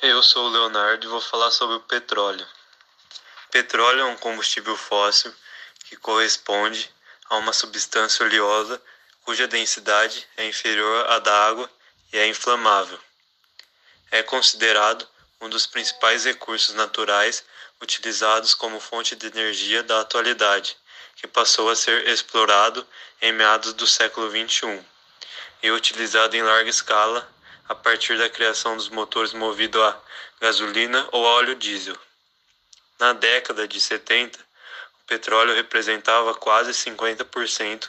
Eu sou o Leonardo e vou falar sobre o petróleo. Petróleo é um combustível fóssil que corresponde a uma substância oleosa cuja densidade é inferior à da água e é inflamável. É considerado um dos principais recursos naturais utilizados como fonte de energia da atualidade, que passou a ser explorado em meados do século XXI e utilizado em larga escala a partir da criação dos motores movidos a gasolina ou óleo diesel. Na década de 70, o petróleo representava quase 50%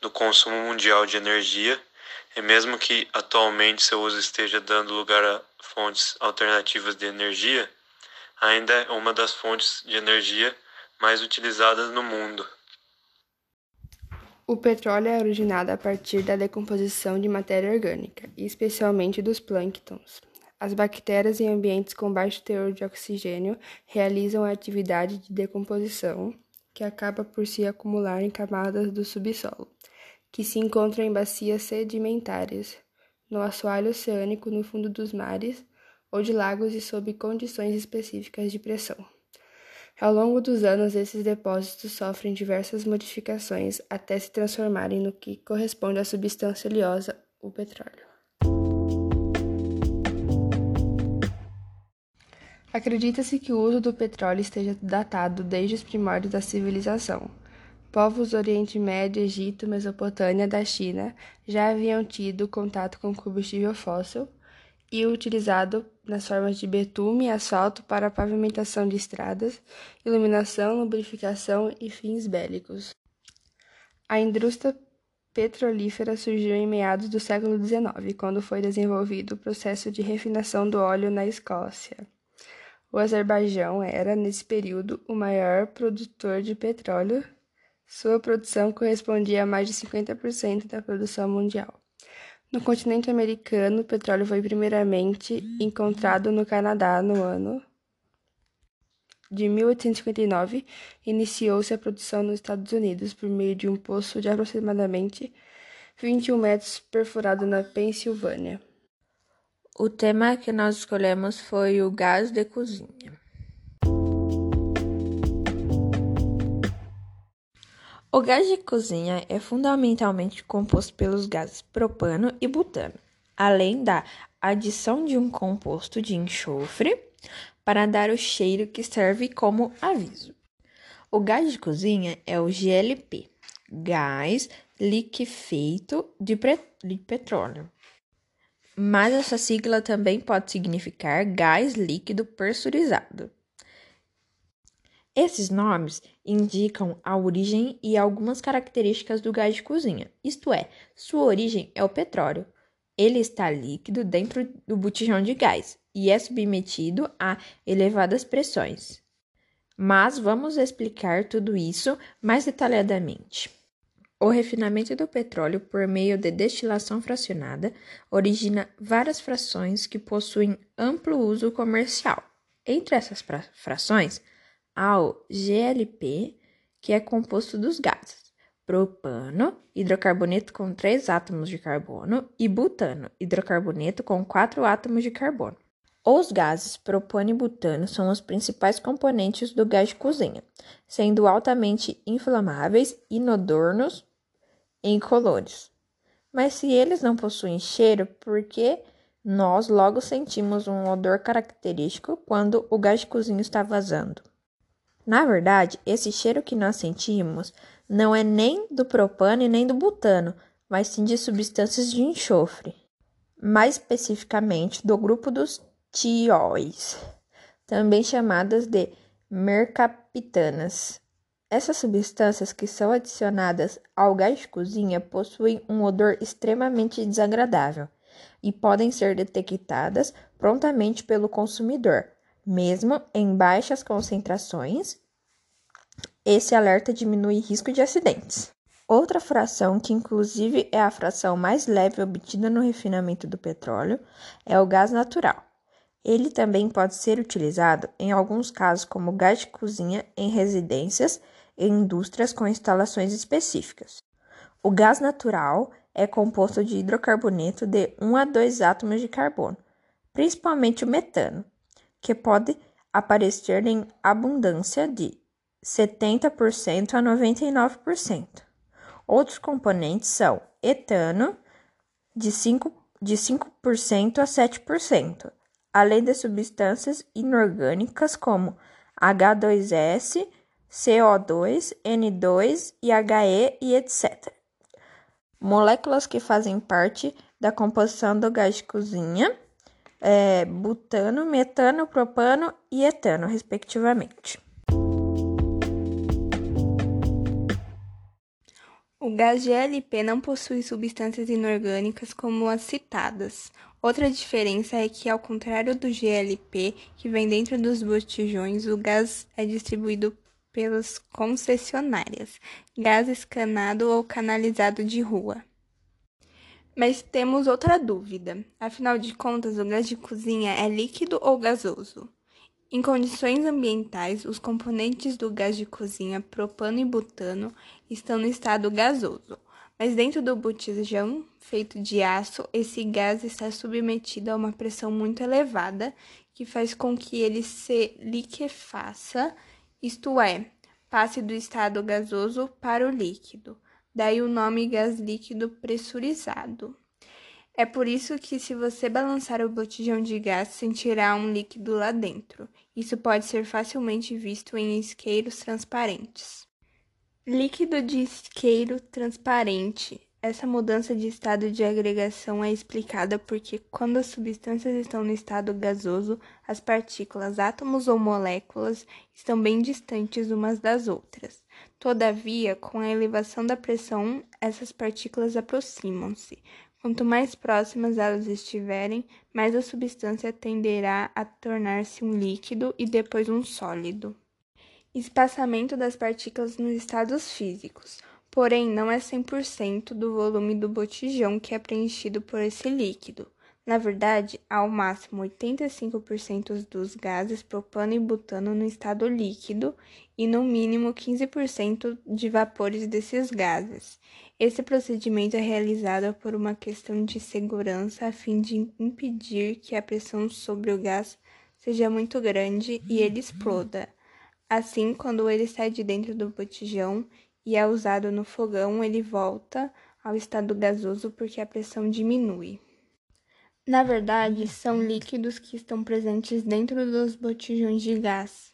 do consumo mundial de energia, e mesmo que atualmente seu uso esteja dando lugar a fontes alternativas de energia, ainda é uma das fontes de energia mais utilizadas no mundo. O petróleo é originado a partir da decomposição de matéria orgânica, especialmente dos plânctons. As bactérias em ambientes com baixo teor de oxigênio realizam a atividade de decomposição, que acaba por se acumular em camadas do subsolo, que se encontram em bacias sedimentares, no assoalho oceânico no fundo dos mares ou de lagos e sob condições específicas de pressão. Ao longo dos anos, esses depósitos sofrem diversas modificações até se transformarem no que corresponde à substância oleosa, o petróleo. Acredita-se que o uso do petróleo esteja datado desde os primórdios da civilização. Povos do Oriente Médio, Egito, Mesopotâmia, da China já haviam tido contato com combustível fóssil e utilizado nas formas de betume e asfalto para pavimentação de estradas, iluminação, lubrificação e fins bélicos. A indústria petrolífera surgiu em meados do século XIX, quando foi desenvolvido o processo de refinação do óleo na Escócia. O Azerbaijão era, nesse período, o maior produtor de petróleo. Sua produção correspondia a mais de 50% da produção mundial. No continente americano, o petróleo foi primeiramente encontrado no Canadá no ano de 1859. Iniciou-se a produção nos Estados Unidos por meio de um poço de aproximadamente 21 metros perfurado na Pensilvânia. O tema que nós escolhemos foi o gás de cozinha. O gás de cozinha é fundamentalmente composto pelos gases propano e butano, além da adição de um composto de enxofre para dar o cheiro que serve como aviso. O gás de cozinha é o GLP, gás liquefeito de, de petróleo. Mas essa sigla também pode significar gás líquido pressurizado. Esses nomes indicam a origem e algumas características do gás de cozinha, isto é, sua origem é o petróleo. Ele está líquido dentro do botijão de gás e é submetido a elevadas pressões. Mas vamos explicar tudo isso mais detalhadamente. O refinamento do petróleo por meio de destilação fracionada origina várias frações que possuem amplo uso comercial. Entre essas frações, ao GLP, que é composto dos gases propano, hidrocarboneto com três átomos de carbono, e butano, hidrocarboneto com quatro átomos de carbono. Os gases propano e butano são os principais componentes do gás de cozinha, sendo altamente inflamáveis, inodornos e incolores. Mas se eles não possuem cheiro, por que nós logo sentimos um odor característico quando o gás de cozinha está vazando? Na verdade, esse cheiro que nós sentimos não é nem do propano e nem do butano, mas sim de substâncias de enxofre, mais especificamente do grupo dos tióis, também chamadas de mercaptanas. Essas substâncias que são adicionadas ao gás de cozinha possuem um odor extremamente desagradável e podem ser detectadas prontamente pelo consumidor, mesmo em baixas concentrações, esse alerta diminui risco de acidentes. Outra fração, que inclusive é a fração mais leve obtida no refinamento do petróleo, é o gás natural. Ele também pode ser utilizado em alguns casos como gás de cozinha em residências e indústrias com instalações específicas. O gás natural é composto de hidrocarboneto de 1 a 2 átomos de carbono, principalmente o metano, que pode aparecer em abundância de 70% a 99%. Outros componentes são etano, de 5%, de 5 a 7%, além de substâncias inorgânicas como H2S, CO2, N2, IHE e etc. Moléculas que fazem parte da composição do gás de cozinha é, butano, metano, propano e etano, respectivamente. O gás GLP não possui substâncias inorgânicas como as citadas. Outra diferença é que, ao contrário do GLP, que vem dentro dos botijões, o gás é distribuído pelas concessionárias, gás escanado ou canalizado de rua. Mas temos outra dúvida. Afinal de contas, o gás de cozinha é líquido ou gasoso? Em condições ambientais, os componentes do gás de cozinha, propano e butano, estão no estado gasoso, mas dentro do botijão feito de aço, esse gás está submetido a uma pressão muito elevada, que faz com que ele se liquefaça, isto é, passe do estado gasoso para o líquido. Daí o nome gás líquido pressurizado. É por isso que, se você balançar o botijão de gás, sentirá um líquido lá dentro. Isso pode ser facilmente visto em isqueiros transparentes. Líquido de isqueiro transparente. Essa mudança de estado de agregação é explicada porque, quando as substâncias estão no estado gasoso, as partículas, átomos ou moléculas estão bem distantes umas das outras. Todavia, com a elevação da pressão, essas partículas aproximam-se, Quanto mais próximas elas estiverem, mais a substância tenderá a tornar-se um líquido e depois um sólido. Espaçamento das partículas nos estados físicos. Porém, não é 100% do volume do botijão que é preenchido por esse líquido. Na verdade, há ao máximo 85% dos gases propano e butano no estado líquido e no mínimo 15% de vapores desses gases. Esse procedimento é realizado por uma questão de segurança a fim de impedir que a pressão sobre o gás seja muito grande e ele exploda. Assim, quando ele sai de dentro do botijão e é usado no fogão, ele volta ao estado gasoso porque a pressão diminui. Na verdade, são líquidos que estão presentes dentro dos botijões de gás.